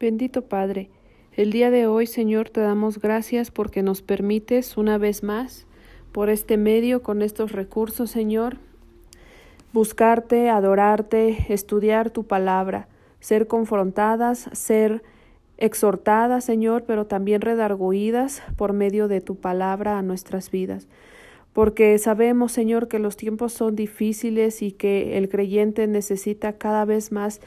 Bendito Padre, el día de hoy, Señor, te damos gracias porque nos permites una vez más, por este medio, con estos recursos, Señor, buscarte, adorarte, estudiar tu palabra, ser confrontadas, ser exhortadas, Señor, pero también redarguidas por medio de tu palabra a nuestras vidas. Porque sabemos, Señor, que los tiempos son difíciles y que el creyente necesita cada vez más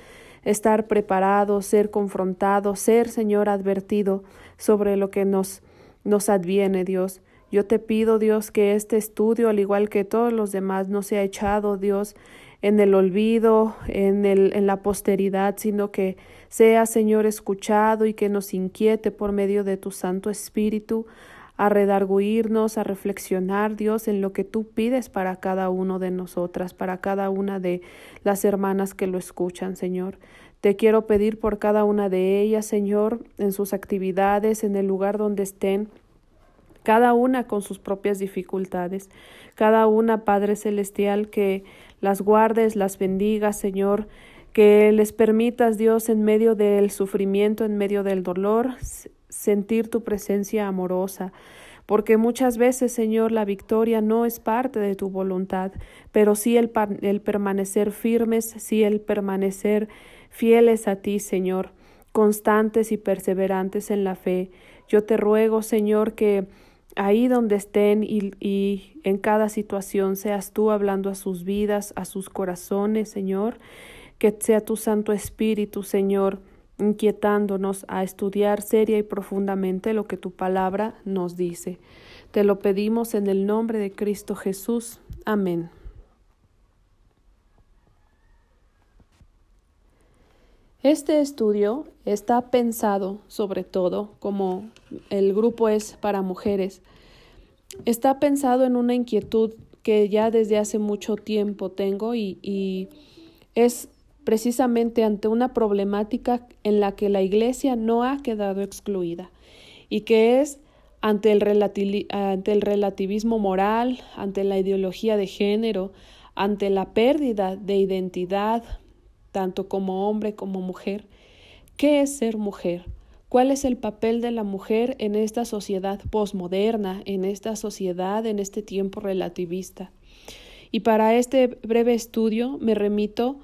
estar preparado, ser confrontado, ser, Señor, advertido sobre lo que nos, nos adviene, Dios. Yo te pido, Dios, que este estudio, al igual que todos los demás, no sea echado, Dios, en el olvido, en, el, en la posteridad, sino que sea, Señor, escuchado y que nos inquiete por medio de tu Santo Espíritu a redarguirnos, a reflexionar, Dios, en lo que tú pides para cada uno de nosotras, para cada una de las hermanas que lo escuchan, Señor. Te quiero pedir por cada una de ellas, Señor, en sus actividades, en el lugar donde estén, cada una con sus propias dificultades, cada una, Padre Celestial, que las guardes, las bendigas, Señor, que les permitas, Dios, en medio del sufrimiento, en medio del dolor, sentir tu presencia amorosa, porque muchas veces, Señor, la victoria no es parte de tu voluntad, pero sí el, el permanecer firmes, sí el permanecer fieles a ti, Señor, constantes y perseverantes en la fe. Yo te ruego, Señor, que ahí donde estén y, y, en cada situación seas tú hablando a sus vidas, a sus corazones, Señor, que sea tu Santo Espíritu, Señor, inquietándonos a estudiar seria y profundamente lo que tu palabra nos dice. Te lo pedimos en el nombre de Cristo Jesús. Amén. Este estudio está pensado sobre todo, como el grupo es para mujeres, está pensado en una inquietud que ya desde hace mucho tiempo tengo y, y es precisamente ante una problemática en la que la Iglesia no ha quedado excluida y que es ante el, ante el relativismo moral, ante la ideología de género, ante la pérdida de identidad, tanto como hombre como mujer. ¿Qué es ser mujer? ¿Cuál es el papel de la mujer en esta sociedad posmoderna, en esta sociedad, en este tiempo relativista? Y para este breve estudio me remito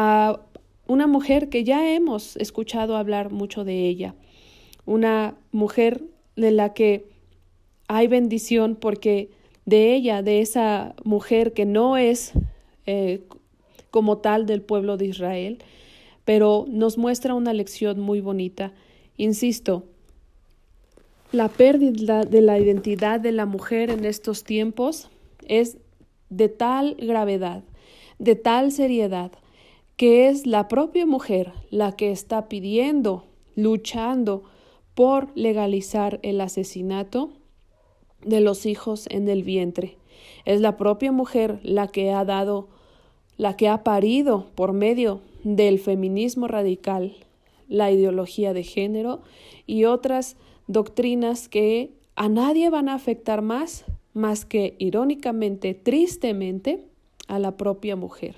a una mujer que ya hemos escuchado hablar mucho de ella, una mujer de la que hay bendición porque de ella, de esa mujer que no es eh, como tal del pueblo de Israel, pero nos muestra una lección muy bonita. Insisto, la pérdida de la identidad de la mujer en estos tiempos es de tal gravedad, de tal seriedad, que es la propia mujer la que está pidiendo, luchando por legalizar el asesinato de los hijos en el vientre. Es la propia mujer la que ha dado, la que ha parido por medio del feminismo radical, la ideología de género y otras doctrinas que a nadie van a afectar más, más que irónicamente, tristemente, a la propia mujer.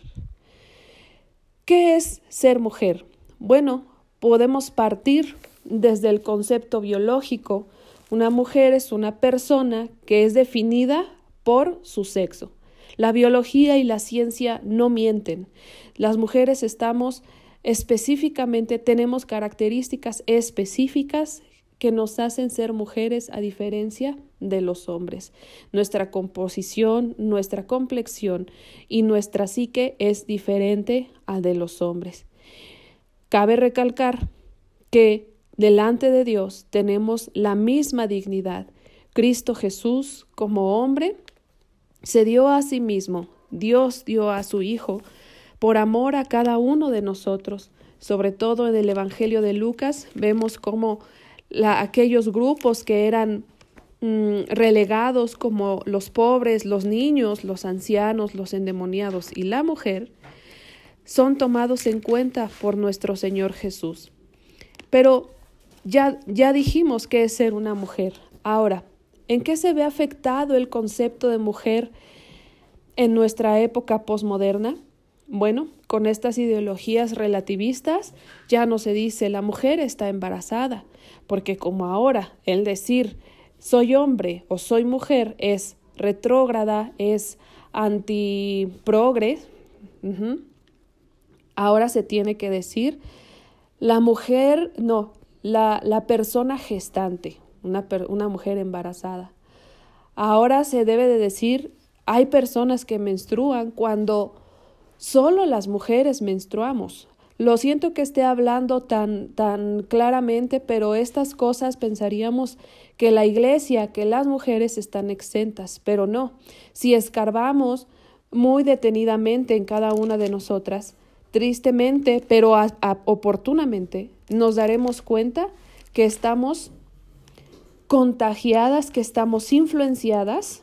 ¿Qué es ser mujer? Bueno, podemos partir desde el concepto biológico. Una mujer es una persona que es definida por su sexo. La biología y la ciencia no mienten. Las mujeres estamos específicamente, tenemos características específicas que nos hacen ser mujeres a diferencia de los hombres. Nuestra composición, nuestra complexión y nuestra psique es diferente a de los hombres. Cabe recalcar que delante de Dios tenemos la misma dignidad. Cristo Jesús como hombre se dio a sí mismo, Dios dio a su Hijo por amor a cada uno de nosotros. Sobre todo en el Evangelio de Lucas vemos cómo aquellos grupos que eran mm, relegados como los pobres, los niños, los ancianos, los endemoniados y la mujer, son tomados en cuenta por nuestro Señor Jesús. Pero ya, ya dijimos que es ser una mujer. Ahora, ¿en qué se ve afectado el concepto de mujer en nuestra época posmoderna? Bueno, con estas ideologías relativistas, ya no se dice la mujer está embarazada, porque como ahora el decir soy hombre o soy mujer es retrógrada, es antiprogre, ahora se tiene que decir la mujer, no, la, la persona gestante, una, una mujer embarazada. Ahora se debe de decir hay personas que menstruan cuando Solo las mujeres menstruamos. Lo siento que esté hablando tan, tan claramente, pero estas cosas pensaríamos que la iglesia, que las mujeres están exentas, pero no. Si escarbamos muy detenidamente en cada una de nosotras, tristemente, pero oportunamente, nos daremos cuenta que estamos contagiadas, que estamos influenciadas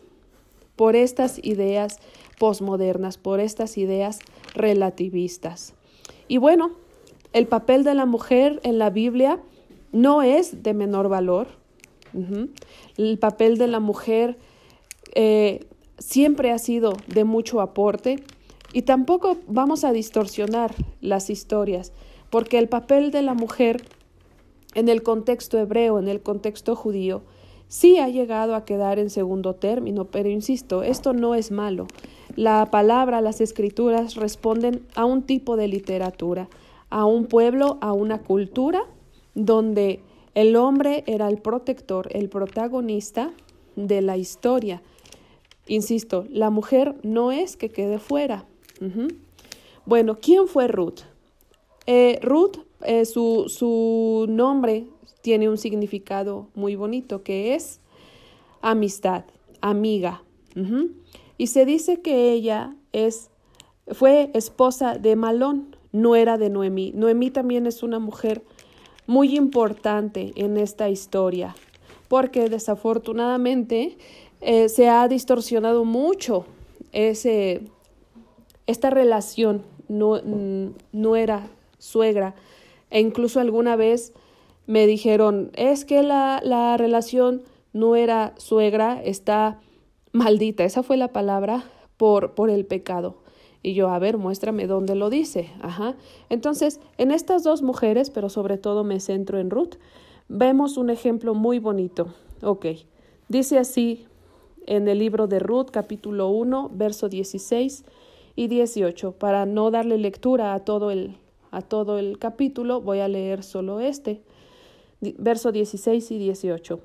por estas ideas posmodernas, por estas ideas relativistas. Y bueno, el papel de la mujer en la Biblia no es de menor valor. El papel de la mujer eh, siempre ha sido de mucho aporte y tampoco vamos a distorsionar las historias, porque el papel de la mujer en el contexto hebreo, en el contexto judío, sí ha llegado a quedar en segundo término, pero insisto, esto no es malo. La palabra, las escrituras responden a un tipo de literatura, a un pueblo, a una cultura donde el hombre era el protector, el protagonista de la historia. Insisto, la mujer no es que quede fuera. Bueno, ¿quién fue Ruth? Eh, Ruth, eh, su, su nombre tiene un significado muy bonito que es amistad, amiga. Y se dice que ella es, fue esposa de Malón, no era de Noemí. Noemí también es una mujer muy importante en esta historia, porque desafortunadamente eh, se ha distorsionado mucho ese, esta relación no, no era suegra e incluso alguna vez me dijeron es que la, la relación no era suegra está maldita, esa fue la palabra por, por el pecado. Y yo, a ver, muéstrame dónde lo dice. Ajá. Entonces, en estas dos mujeres, pero sobre todo me centro en Ruth, vemos un ejemplo muy bonito. Ok. Dice así en el libro de Ruth, capítulo 1, verso 16 y 18. Para no darle lectura a todo el, a todo el capítulo, voy a leer solo este. Verso 16 y 18.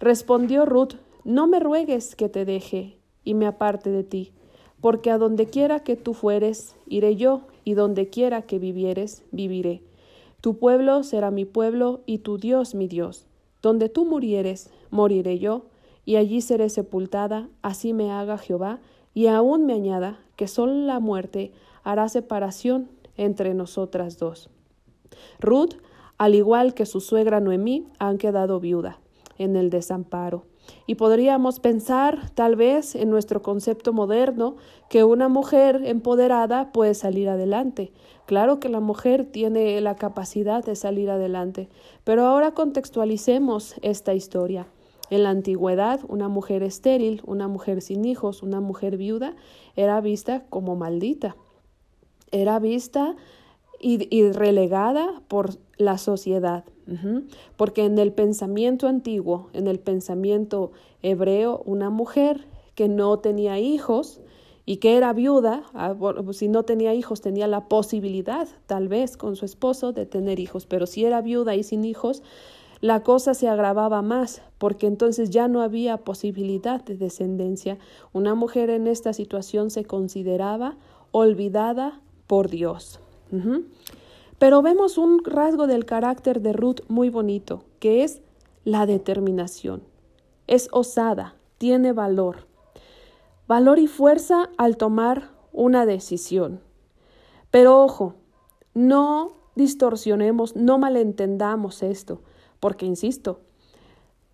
Respondió Ruth, no me ruegues que te deje y me aparte de ti, porque a donde quiera que tú fueres, iré yo, y donde quiera que vivieres, viviré. Tu pueblo será mi pueblo, y tu Dios mi Dios. Donde tú murieres, moriré yo, y allí seré sepultada, así me haga Jehová, y aún me añada que solo la muerte hará separación entre nosotras dos. Ruth, al igual que su suegra Noemí, han quedado viuda en el desamparo. Y podríamos pensar, tal vez, en nuestro concepto moderno, que una mujer empoderada puede salir adelante. Claro que la mujer tiene la capacidad de salir adelante, pero ahora contextualicemos esta historia. En la antigüedad, una mujer estéril, una mujer sin hijos, una mujer viuda, era vista como maldita. Era vista y, relegada por la sociedad. Porque en el pensamiento antiguo, en el pensamiento hebreo, una mujer que no tenía hijos y que era viuda, ah, si no tenía hijos tenía la posibilidad, tal vez con su esposo, de tener hijos, pero si era viuda y sin hijos, la cosa se agravaba más, porque entonces ya no había posibilidad de descendencia. Una mujer en esta situación se consideraba olvidada por Dios. Pero vemos un rasgo del carácter de Ruth muy bonito, que es la determinación. Es osada, tiene valor. Valor y fuerza al tomar una decisión. Pero ojo, no distorsionemos, no malentendamos esto, porque, insisto,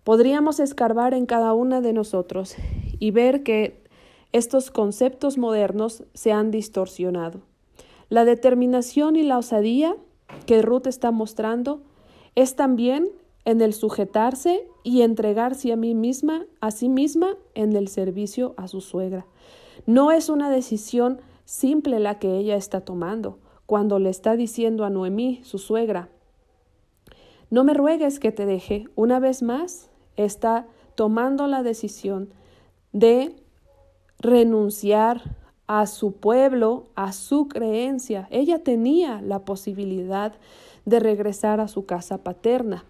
podríamos escarbar en cada una de nosotros y ver que estos conceptos modernos se han distorsionado. La determinación y la osadía que Ruth está mostrando es también en el sujetarse y entregarse a mí misma, a sí misma, en el servicio a su suegra. No es una decisión simple la que ella está tomando cuando le está diciendo a Noemí, su suegra, no me ruegues que te deje. Una vez más, está tomando la decisión de renunciar a su pueblo, a su creencia. Ella tenía la posibilidad de regresar a su casa paterna,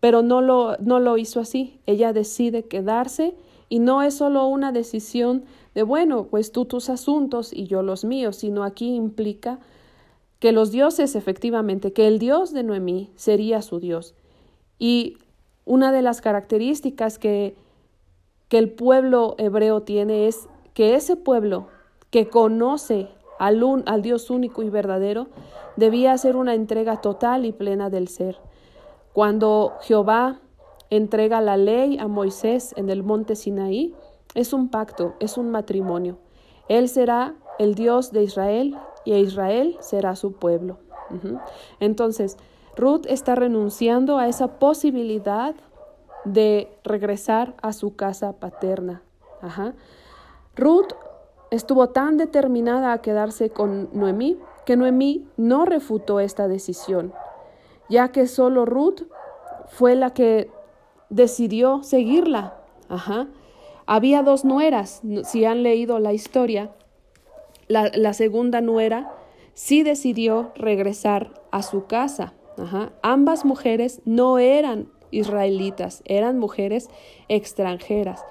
pero no lo, no lo hizo así. Ella decide quedarse y no es solo una decisión de, bueno, pues tú tus asuntos y yo los míos, sino aquí implica que los dioses efectivamente, que el Dios de Noemí sería su Dios. Y una de las características que, que el pueblo hebreo tiene es que ese pueblo que conoce al, Dios único y verdadero debía hacer una entrega total y plena del ser. Cuando Jehová entrega la ley a Moisés en el monte Sinaí, es un pacto, es un matrimonio. Él será el Dios de Israel y Israel será su pueblo. Entonces, Ruth está renunciando a esa posibilidad de regresar a su casa paterna. Ruth estuvo tan determinada a quedarse con Noemí que Noemí no refutó esta decisión, ya que solo Ruth fue la que decidió seguirla. Había dos nueras, si han leído la historia, la, segunda nuera sí decidió regresar a su casa. Ambas mujeres no eran israelitas, eran mujeres extranjeras.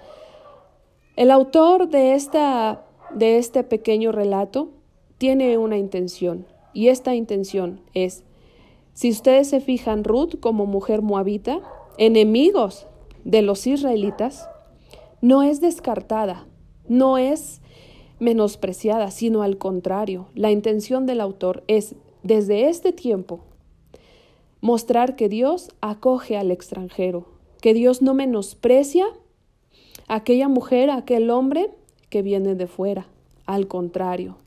El autor de, esta, de este pequeño relato tiene una intención, y esta intención es, si ustedes se fijan, Ruth como mujer moabita, enemigos de los israelitas, no es descartada, no es menospreciada, sino al contrario, la intención del autor es, desde este tiempo, mostrar que Dios acoge al extranjero, que Dios no menosprecia aquella mujer, aquel hombre que viene de fuera, al contrario.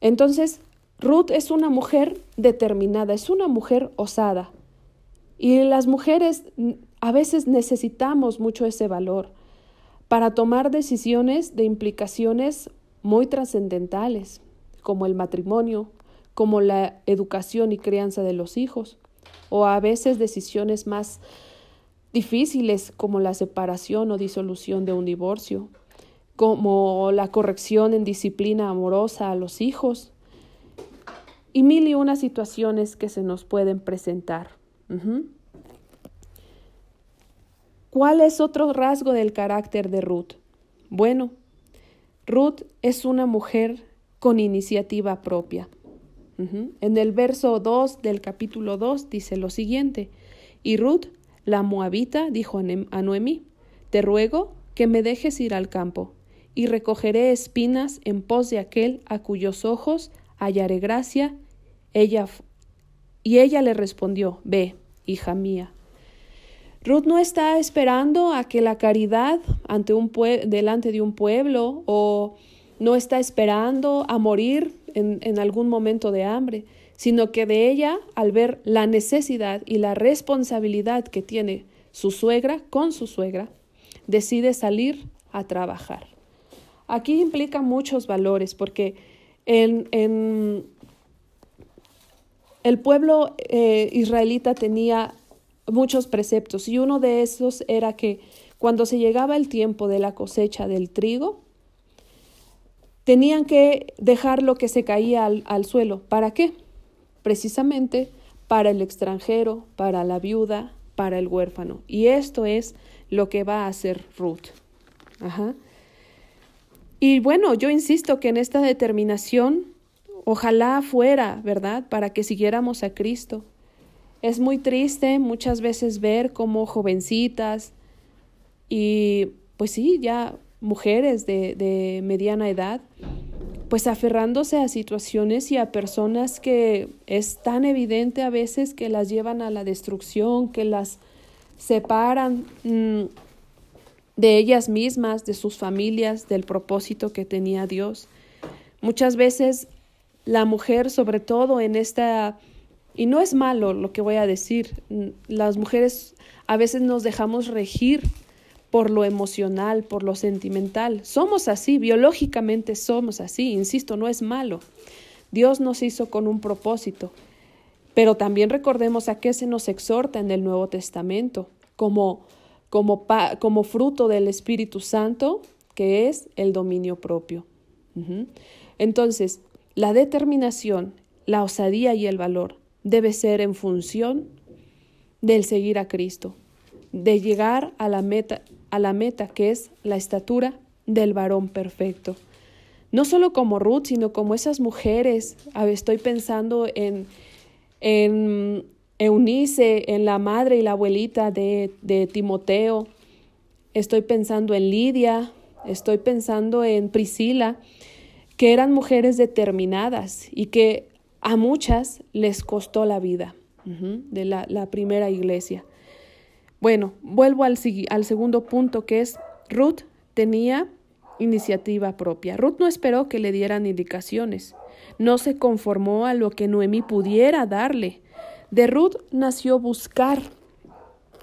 Entonces, Ruth es una mujer determinada, es una mujer osada. Y las mujeres a veces necesitamos mucho ese valor para tomar decisiones de implicaciones muy trascendentales, como el matrimonio, como la educación y crianza de los hijos, o a veces decisiones más difíciles como la separación o disolución de un divorcio, como la corrección en disciplina amorosa a los hijos, y mil y una situaciones que se nos pueden presentar. ¿Cuál es otro rasgo del carácter de Ruth? Bueno, Ruth es una mujer con iniciativa propia. En el verso 2 del capítulo 2 dice lo siguiente, y Ruth, la moabita, dijo a Noemí, te ruego que me dejes ir al campo, y recogeré espinas en pos de aquel a cuyos ojos hallaré gracia. Ella y ella le respondió, ve, hija mía. Ruth no está esperando a que la caridad ante un delante de un pueblo o no está esperando a morir en, en algún momento de hambre, sino que de ella, al ver la necesidad y la responsabilidad que tiene su suegra con su suegra, decide salir a trabajar. Aquí implica muchos valores porque en, en el pueblo eh, israelita tenía muchos preceptos y uno de esos era que cuando se llegaba el tiempo de la cosecha del trigo, tenían que dejar lo que se caía al, al suelo. ¿Para qué? Precisamente para el extranjero, para la viuda, para el huérfano. Y esto es lo que va a hacer Ruth. Ajá. Y bueno, yo insisto que en esta determinación, ojalá fuera, ¿verdad?, para que siguiéramos a Cristo, es muy triste muchas veces ver como jovencitas y pues sí, ya mujeres de, de mediana edad, pues aferrándose a situaciones y a personas que es tan evidente a veces que las llevan a la destrucción, que las separan mm, de ellas mismas, de sus familias, del propósito que tenía Dios. Muchas veces la mujer, sobre todo en esta y no es malo lo que voy a decir. Las mujeres a veces nos dejamos regir por lo emocional, por lo sentimental. Somos así, biológicamente somos así, insisto, no es malo. Dios nos hizo con un propósito. Pero también recordemos a qué se nos exhorta en el Nuevo Testamento, como, como, como fruto del Espíritu Santo, que es el dominio propio. Entonces, la determinación, la osadía y el valor debe ser en función del seguir a Cristo, de llegar a la meta, a la meta que es la estatura del varón perfecto. No solo como Ruth, sino como esas mujeres. Estoy pensando en, en Eunice, en la madre y la abuelita de, de Timoteo. Estoy pensando en Lidia, estoy pensando en Priscila, que eran mujeres determinadas y que a muchas les costó la vida de la, la, primera iglesia. Bueno, vuelvo al, al segundo punto que es Ruth tenía iniciativa propia. Ruth no esperó que le dieran indicaciones, no se conformó a lo que Noemí pudiera darle. De Ruth nació buscar,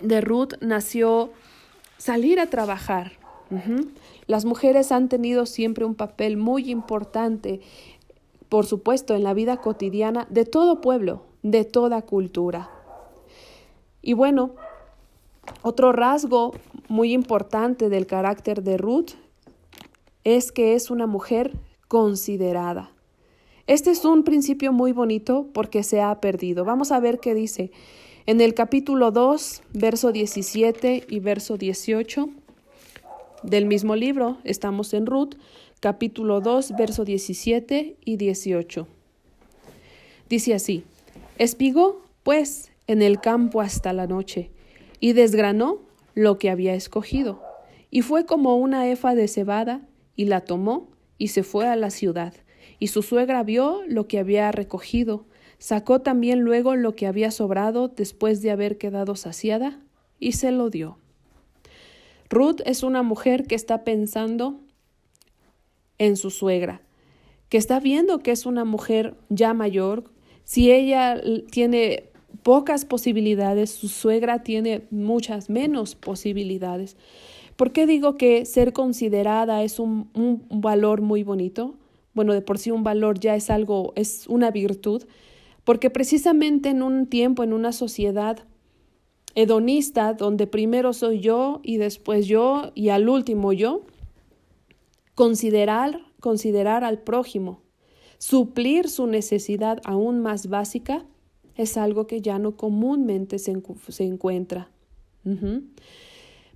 de Ruth nació salir a trabajar. Las mujeres han tenido siempre un papel muy importante, por supuesto, en la vida cotidiana de todo pueblo, de toda cultura. Y bueno, otro rasgo muy importante del carácter de Ruth es que es una mujer considerada. Este es un principio muy bonito porque se ha perdido. Vamos a ver qué dice en el capítulo 2, verso 17 y verso 18 del mismo libro. Estamos en Ruth, capítulo 2, verso 17 y 18. Dice así, espigó, pues, en el campo hasta la noche, y desgranó lo que había escogido, y fue como una efa de cebada, y la tomó, y se fue a la ciudad. Y su suegra vio lo que había recogido, sacó también luego lo que había sobrado después de haber quedado saciada, y se lo dio. Ruth es una mujer que está pensando en su suegra, que está viendo que es una mujer ya mayor. Si ella tiene pocas posibilidades, su suegra tiene muchas menos posibilidades. ¿Por qué digo que ser considerada es un, un, valor muy bonito? Bueno, de por sí un valor ya es algo, es una virtud, porque precisamente en un tiempo, en una sociedad hedonista, donde primero soy yo y después yo y al último yo, considerar, considerar al prójimo, suplir su necesidad aún más básica, es algo que ya no comúnmente se, se encuentra.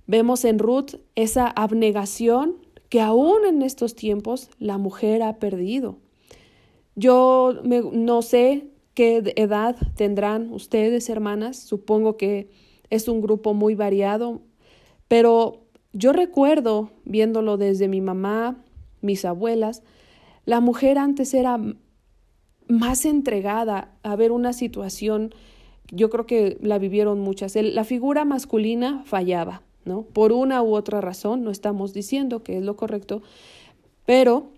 Vemos en Ruth esa abnegación que aún en estos tiempos la mujer ha perdido. Yo no sé qué edad tendrán ustedes, hermanas, supongo que es un grupo muy variado, pero yo recuerdo, viéndolo desde mi mamá, mis abuelas, la mujer antes era más entregada a ver una situación, yo creo que la vivieron muchas, la figura masculina fallaba, ¿no? Por una u otra razón, no estamos diciendo que es lo correcto, pero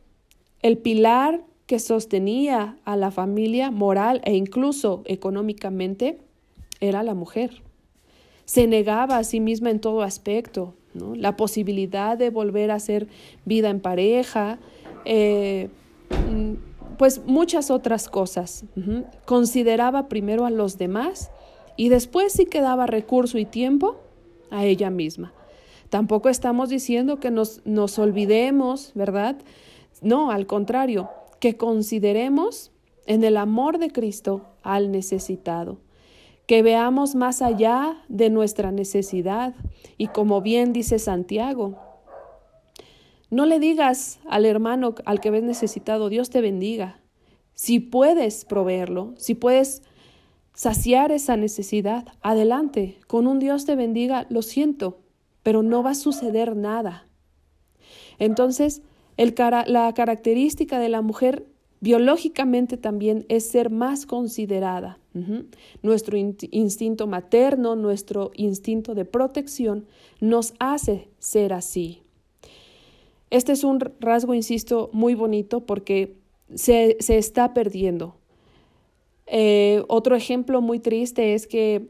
el pilar que sostenía a la familia moral e incluso económicamente era la mujer se negaba a sí misma en todo aspecto, ¿no? la posibilidad de volver a hacer vida en pareja, eh, mm, pues muchas otras cosas. Consideraba primero a los demás y después si quedaba recurso y tiempo a ella misma. Tampoco estamos diciendo que nos, nos olvidemos, ¿verdad? No, al contrario, que consideremos en el amor de Cristo al necesitado que veamos más allá de nuestra necesidad y como bien dice Santiago, no le digas al hermano al que ves necesitado, Dios te bendiga. Si puedes proveerlo, si puedes saciar esa necesidad, adelante, con un Dios te bendiga, lo siento, pero no va a suceder nada. Entonces, el la característica de la mujer biológicamente también es ser más considerada. Nuestro instinto materno, nuestro instinto de protección nos hace ser así. Este es un rasgo, insisto, muy bonito porque se, está perdiendo. Eh, otro ejemplo muy triste es que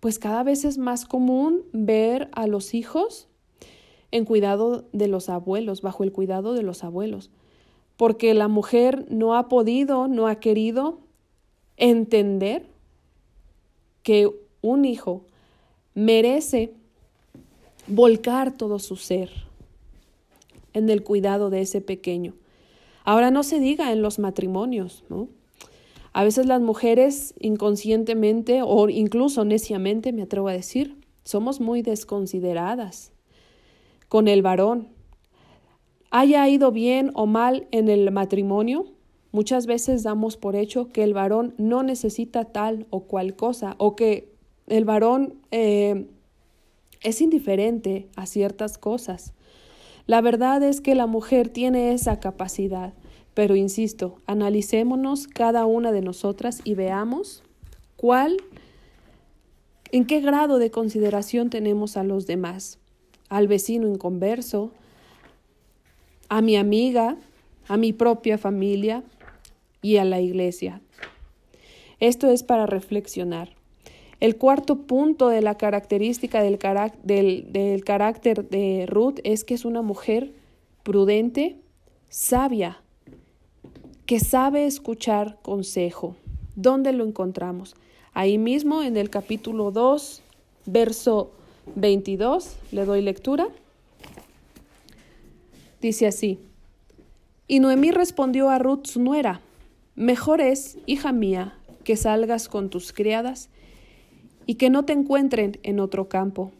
pues cada vez es más común ver a los hijos en cuidado de los abuelos, bajo el cuidado de los abuelos, porque la mujer no ha podido, no ha querido entender que un hijo merece volcar todo su ser en el cuidado de ese pequeño. Ahora no se diga en los matrimonios, ¿no? A veces las mujeres inconscientemente o incluso neciamente, me atrevo a decir, somos muy desconsideradas con el varón. Haya ido bien o mal en el matrimonio, muchas veces damos por hecho que el varón no necesita tal o cual cosa o que el varón eh, es indiferente a ciertas cosas. La verdad es que la mujer tiene esa capacidad, pero insisto, analicémonos cada una de nosotras y veamos cuál, en qué grado de consideración tenemos a los demás al vecino inconverso, a mi amiga, a mi propia familia y a la iglesia. Esto es para reflexionar. El cuarto punto de la característica del, carácter de Ruth es que es una mujer prudente, sabia, que sabe escuchar consejo. ¿Dónde lo encontramos? Ahí mismo en el capítulo 2, verso 22, le doy lectura. Dice así, y Noemí respondió a Ruth su nuera, mejor es, hija mía, que salgas con tus criadas y que no te encuentren en otro campo.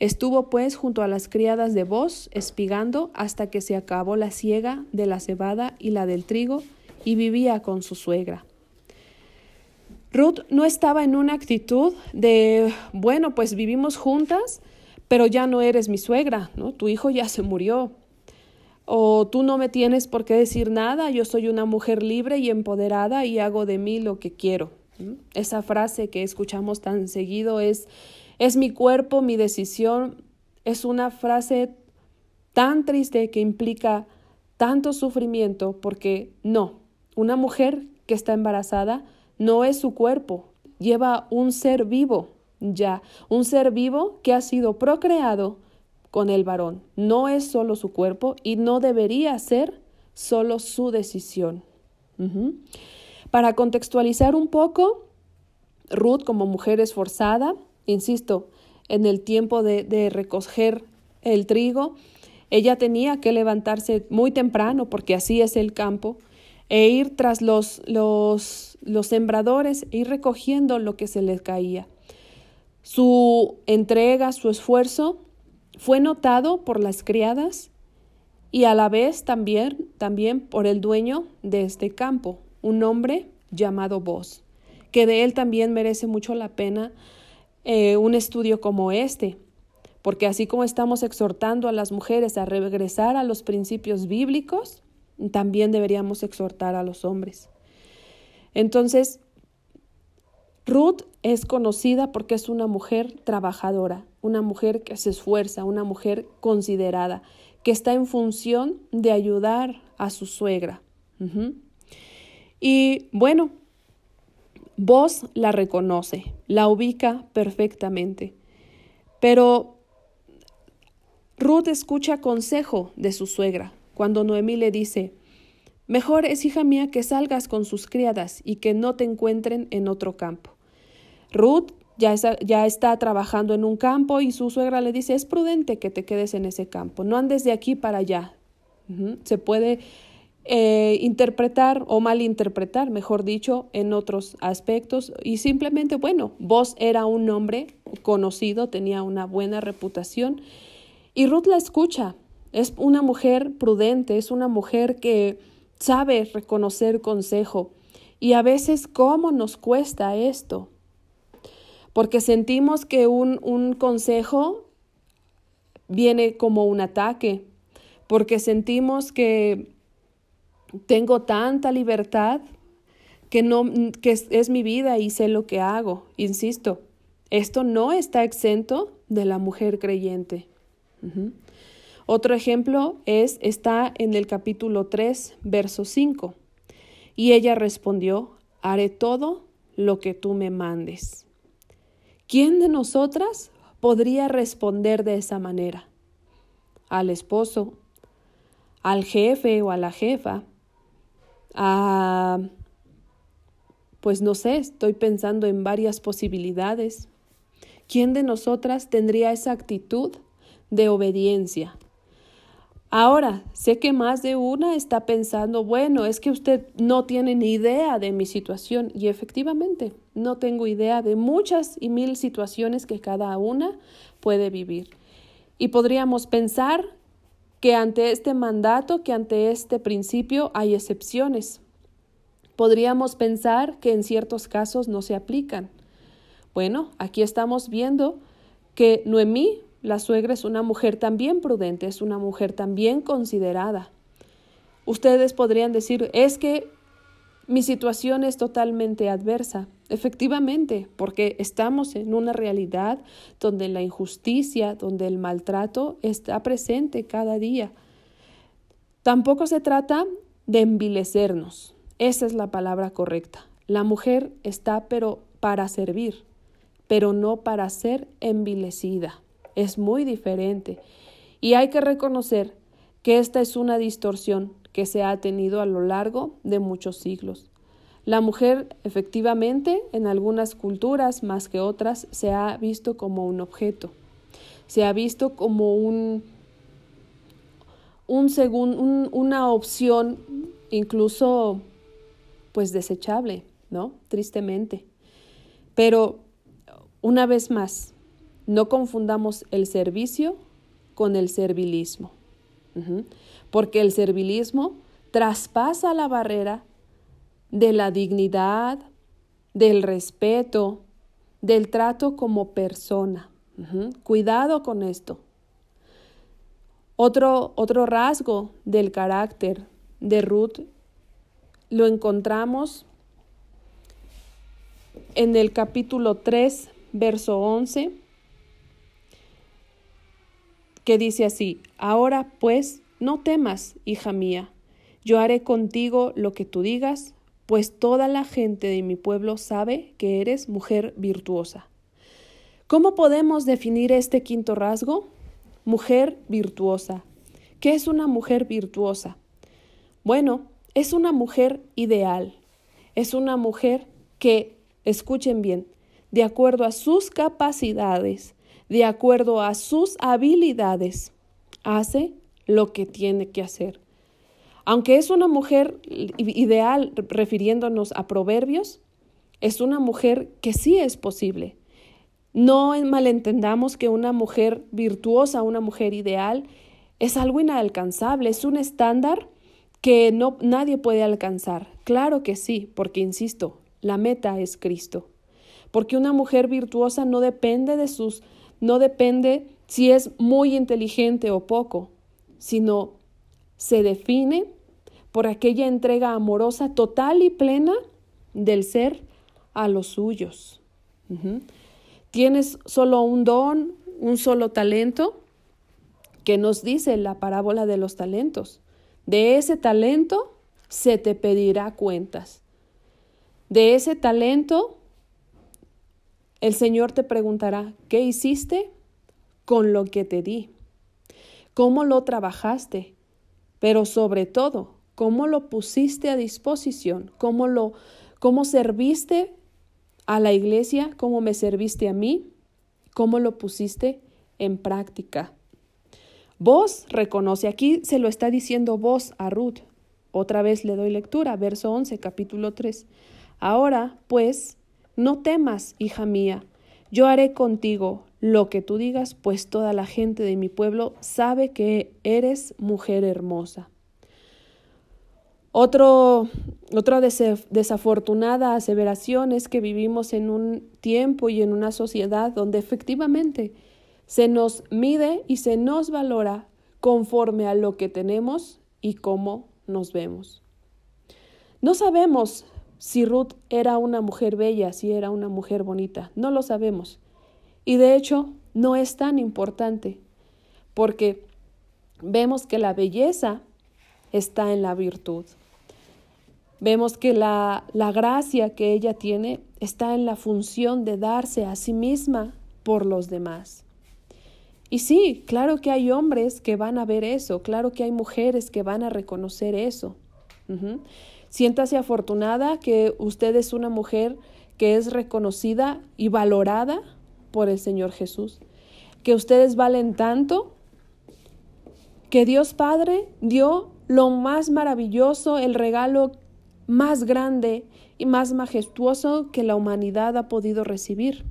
Estuvo pues junto a las criadas de voz, espigando hasta que se acabó la siega de la cebada y la del trigo, y vivía con su suegra. Ruth no estaba en una actitud de, bueno, pues vivimos juntas, pero ya no eres mi suegra, ¿no? Tu hijo ya se murió. O tú no me tienes por qué decir nada, yo soy una mujer libre y empoderada y hago de mí lo que quiero. Esa frase que escuchamos tan seguido es, es mi cuerpo, mi decisión. Es una frase tan triste que implica tanto sufrimiento porque no, una mujer que está embarazada no es su cuerpo, lleva un ser vivo ya, un ser vivo que ha sido procreado con el varón. No es solo su cuerpo y no debería ser solo su decisión. Para contextualizar un poco, Ruth como mujer esforzada, insisto, en el tiempo de, recoger el trigo, ella tenía que levantarse muy temprano porque así es el campo e ir tras los, los, los sembradores e ir recogiendo lo que se les caía. Su entrega, su esfuerzo fue notado por las criadas y a la vez también, también por el dueño de este campo, un hombre llamado Vos, que de él también merece mucho la pena eh, un estudio como este, porque así como estamos exhortando a las mujeres a regresar a los principios bíblicos, también deberíamos exhortar a los hombres. Entonces, Ruth es conocida porque es una mujer trabajadora, una mujer que se esfuerza, una mujer considerada, que está en función de ayudar a su suegra. Y bueno, vos la reconoce, la ubica perfectamente, pero Ruth escucha consejo de su suegra, cuando Noemí le dice, Mejor es, hija mía, que salgas con sus criadas y que no te encuentren en otro campo. Ruth ya, ya está trabajando en un campo y su suegra le dice, es prudente que te quedes en ese campo, no andes de aquí para allá. Se puede eh, interpretar o malinterpretar, mejor dicho, en otros aspectos. Y simplemente, bueno, vos era un hombre conocido, tenía una buena reputación. Y Ruth la escucha es una mujer prudente, es una mujer que sabe reconocer consejo. Y a veces, ¿cómo nos cuesta esto? Porque sentimos que un, un consejo viene como un ataque, porque sentimos que tengo tanta libertad que no que es, mi vida y sé lo que hago. Insisto, esto no está exento de la mujer creyente. Otro ejemplo es, está en el capítulo 3, verso 5. Y ella respondió, haré todo lo que tú me mandes. ¿Quién de nosotras podría responder de esa manera? al esposo, al jefe o a la jefa, a, pues no sé, estoy pensando en varias posibilidades. ¿Quién de nosotras tendría esa actitud de obediencia? Ahora, sé que más de una está pensando, bueno, es que usted no tiene ni idea de mi situación y efectivamente no tengo idea de muchas y mil situaciones que cada una puede vivir. Y podríamos pensar que ante este mandato, que ante este principio hay excepciones. Podríamos pensar que en ciertos casos no se aplican. Bueno, aquí estamos viendo que Noemí la suegra es una mujer también prudente, es una mujer también considerada. Ustedes podrían decir, es que mi situación es totalmente adversa. Efectivamente, porque estamos en una realidad donde la injusticia, donde el maltrato está presente cada día. Tampoco se trata de envilecernos. Esa es la palabra correcta. La mujer está pero para servir, pero no para ser envilecida es muy diferente. Y hay que reconocer que esta es una distorsión que se ha tenido a lo largo de muchos siglos. La mujer, efectivamente, en algunas culturas más que otras, se ha visto como un objeto, se ha visto como un, un, una opción incluso pues desechable, ¿no? Tristemente. Pero una vez más, no confundamos el servicio con el servilismo, porque el servilismo traspasa la barrera de la dignidad, del respeto, del trato como persona. Cuidado con esto. Otro, otro rasgo del carácter de Ruth lo encontramos en el capítulo 3, verso 11 que dice así, Ahora pues, no temas, hija mía, yo haré contigo lo que tú digas, pues toda la gente de mi pueblo sabe que eres mujer virtuosa. ¿Cómo podemos definir este quinto rasgo? Mujer virtuosa. ¿Qué es una mujer virtuosa? Bueno, es una mujer ideal. Es una mujer que, escuchen bien, de acuerdo a sus capacidades, de acuerdo a sus habilidades, hace lo que tiene que hacer. Aunque es una mujer ideal, refiriéndonos a proverbios, es una mujer que sí es posible. No malentendamos que una mujer virtuosa, una mujer ideal, es algo inalcanzable, es un estándar que no, nadie puede alcanzar. Claro que sí, porque insisto, la meta es Cristo. Porque una mujer virtuosa no depende de sus no depende si es muy inteligente o poco, sino se define por aquella entrega amorosa total y plena del ser a los suyos. Tienes solo un don, un solo talento, que nos dice la parábola de los talentos. De ese talento se te pedirá cuentas. De ese talento el Señor te preguntará, ¿qué hiciste con lo que te di? ¿Cómo lo trabajaste? Pero sobre todo, ¿cómo lo pusiste a disposición? ¿Cómo lo cómo serviste a la iglesia? ¿Cómo me serviste a mí? ¿Cómo lo pusiste en práctica? Vos reconoce, aquí se lo está diciendo vos a Ruth. Otra vez le doy lectura, verso 11, capítulo 3. Ahora, pues, no temas, hija mía, yo haré contigo lo que tú digas, pues toda la gente de mi pueblo sabe que eres mujer hermosa. Otro, otra desafortunada aseveración es que vivimos en un tiempo y en una sociedad donde efectivamente se nos mide y se nos valora conforme a lo que tenemos y cómo nos vemos. No sabemos si Ruth era una mujer bella, si era una mujer bonita. No lo sabemos. Y de hecho, no es tan importante, porque vemos que la belleza está en la virtud. Vemos que la, la gracia que ella tiene está en la función de darse a sí misma por los demás. Y sí, claro que hay hombres que van a ver eso, claro que hay mujeres que van a reconocer eso. Siéntase afortunada que usted es una mujer que es reconocida y valorada por el Señor Jesús, que ustedes valen tanto que Dios Padre dio lo más maravilloso, el regalo más grande y más majestuoso que la humanidad ha podido recibir,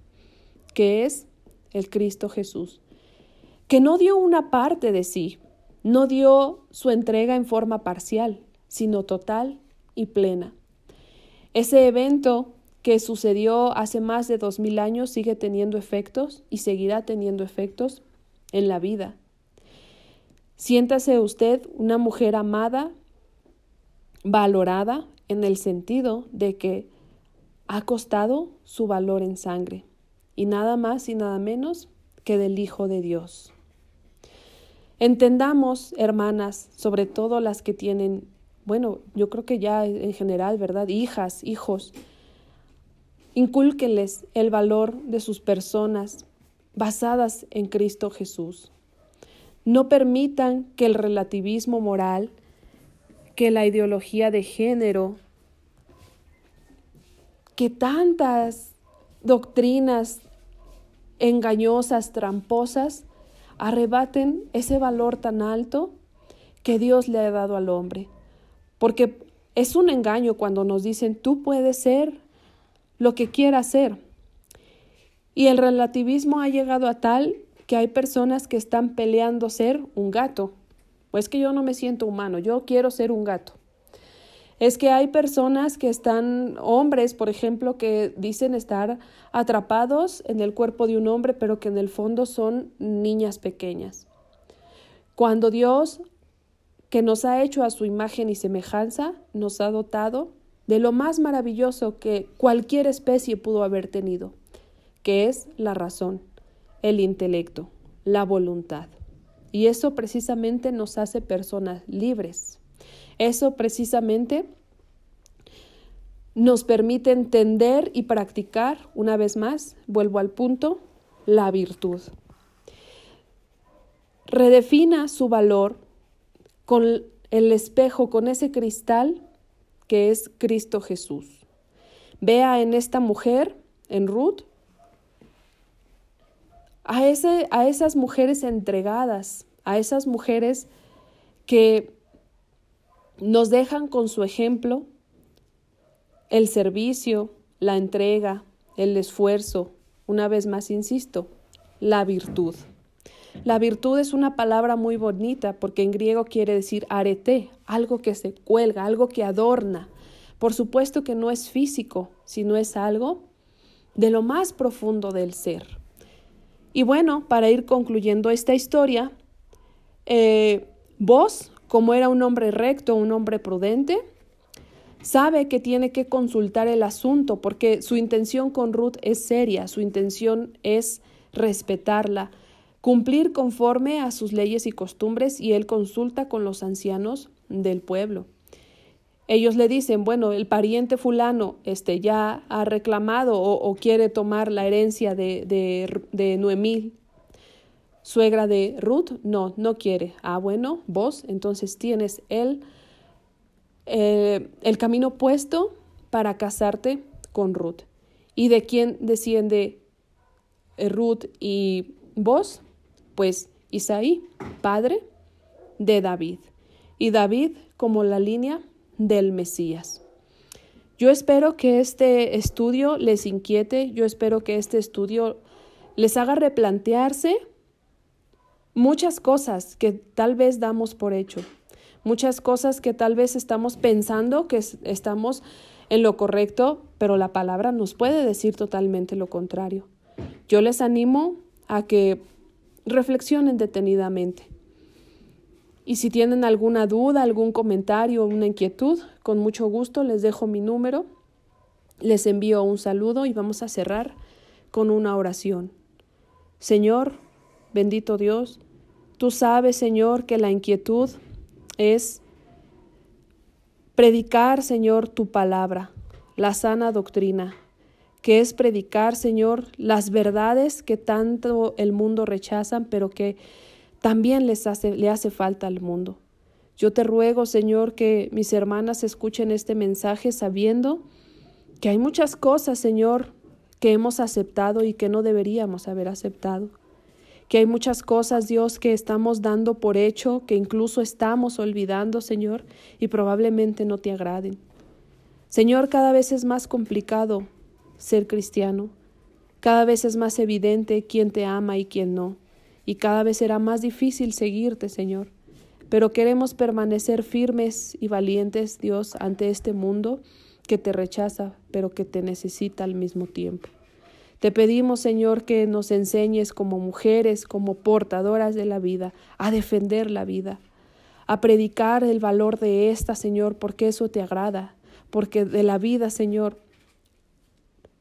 que es el Cristo Jesús, que no dio una parte de sí, no dio su entrega en forma parcial, sino total y plena. Ese evento que sucedió hace más de dos mil años sigue teniendo efectos y seguirá teniendo efectos en la vida. Siéntase usted una mujer amada, valorada, en el sentido de que ha costado su valor en sangre, y nada más y nada menos que del Hijo de Dios. Entendamos, hermanas, sobre todo las que tienen, bueno, yo creo que ya en general, ¿verdad? Hijas, hijos, incúlquenles el valor de sus personas basadas en Cristo Jesús. No permitan que el relativismo moral que la ideología de género, que tantas doctrinas engañosas, tramposas, arrebaten ese valor tan alto que Dios le ha dado al hombre. Porque es un engaño cuando nos dicen tú puedes ser lo que quieras ser. Y el relativismo ha llegado a tal que hay personas que están peleando ser un gato pues que yo no me siento humano, yo quiero ser un gato. Es que hay personas que están, hombres, por ejemplo, que dicen estar atrapados en el cuerpo de un hombre, pero que en el fondo son niñas pequeñas. Cuando Dios, que nos ha hecho a su imagen y semejanza, nos ha dotado de lo más maravilloso que cualquier especie pudo haber tenido, que es la razón, el intelecto, la voluntad. Y eso precisamente nos hace personas libres. Eso precisamente nos permite entender y practicar, una vez más, vuelvo al punto, la virtud. Redefina su valor con el espejo, con ese cristal que es Cristo Jesús. Vea en esta mujer, en Ruth, a, ese, a esas mujeres entregadas, a esas mujeres que nos dejan con su ejemplo el servicio, la entrega, el esfuerzo, una vez más insisto, la virtud. La virtud es una palabra muy bonita porque en griego quiere decir arete, algo que se cuelga, algo que adorna. Por supuesto que no es físico, sino es algo de lo más profundo del ser. Y bueno, para ir concluyendo esta historia, eh, vos, como era un hombre recto, un hombre prudente, sabe que tiene que consultar el asunto porque su intención con Ruth es seria, su intención es respetarla, cumplir conforme a sus leyes y costumbres y él consulta con los ancianos del pueblo. Ellos le dicen, bueno, el pariente fulano este, ya ha reclamado o, quiere tomar la herencia de, de, de Noemí, suegra de Ruth, no, no quiere. Ah, bueno, vos entonces tienes el, eh, el camino puesto para casarte con Ruth. ¿Y de quién desciende eh, Ruth y vos? Pues Isaí, padre de David. Y David como la línea del Mesías. Yo espero que este estudio les inquiete, yo espero que este estudio les haga replantearse muchas cosas que tal vez damos por hecho, muchas cosas que tal vez estamos pensando que estamos en lo correcto, pero la palabra nos puede decir totalmente lo contrario. Yo les animo a que reflexionen detenidamente. Y si tienen alguna duda, algún comentario, una inquietud, con mucho gusto les dejo mi número, les envío un saludo y vamos a cerrar con una oración. Señor, bendito Dios, tú sabes, Señor, que la inquietud es predicar, Señor, tu palabra, la sana doctrina, que es predicar, Señor, las verdades que tanto el mundo rechazan, pero que también les hace, le hace falta al mundo. Yo te ruego, Señor, que mis hermanas escuchen este mensaje sabiendo que hay muchas cosas, Señor, que hemos aceptado y que no deberíamos haber aceptado. Que hay muchas cosas, Dios, que estamos dando por hecho, que incluso estamos olvidando, Señor, y probablemente no te agraden. Señor, cada vez es más complicado ser cristiano. Cada vez es más evidente quién te ama y quién no. Y cada vez será más difícil seguirte, Señor pero queremos permanecer firmes y valientes, Dios, ante este mundo que te rechaza, pero que te necesita al mismo tiempo. Te pedimos, Señor, que nos enseñes como mujeres, como portadoras de la vida, a defender la vida, a predicar el valor de esta, Señor, porque eso te agrada, porque de la vida, Señor,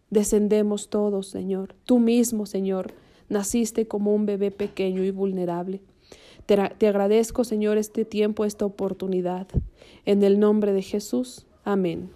descendemos todos, Señor. Tú mismo, Señor, naciste como un bebé pequeño y vulnerable. Te, agradezco, Señor, este tiempo, esta oportunidad. En el nombre de Jesús. Amén.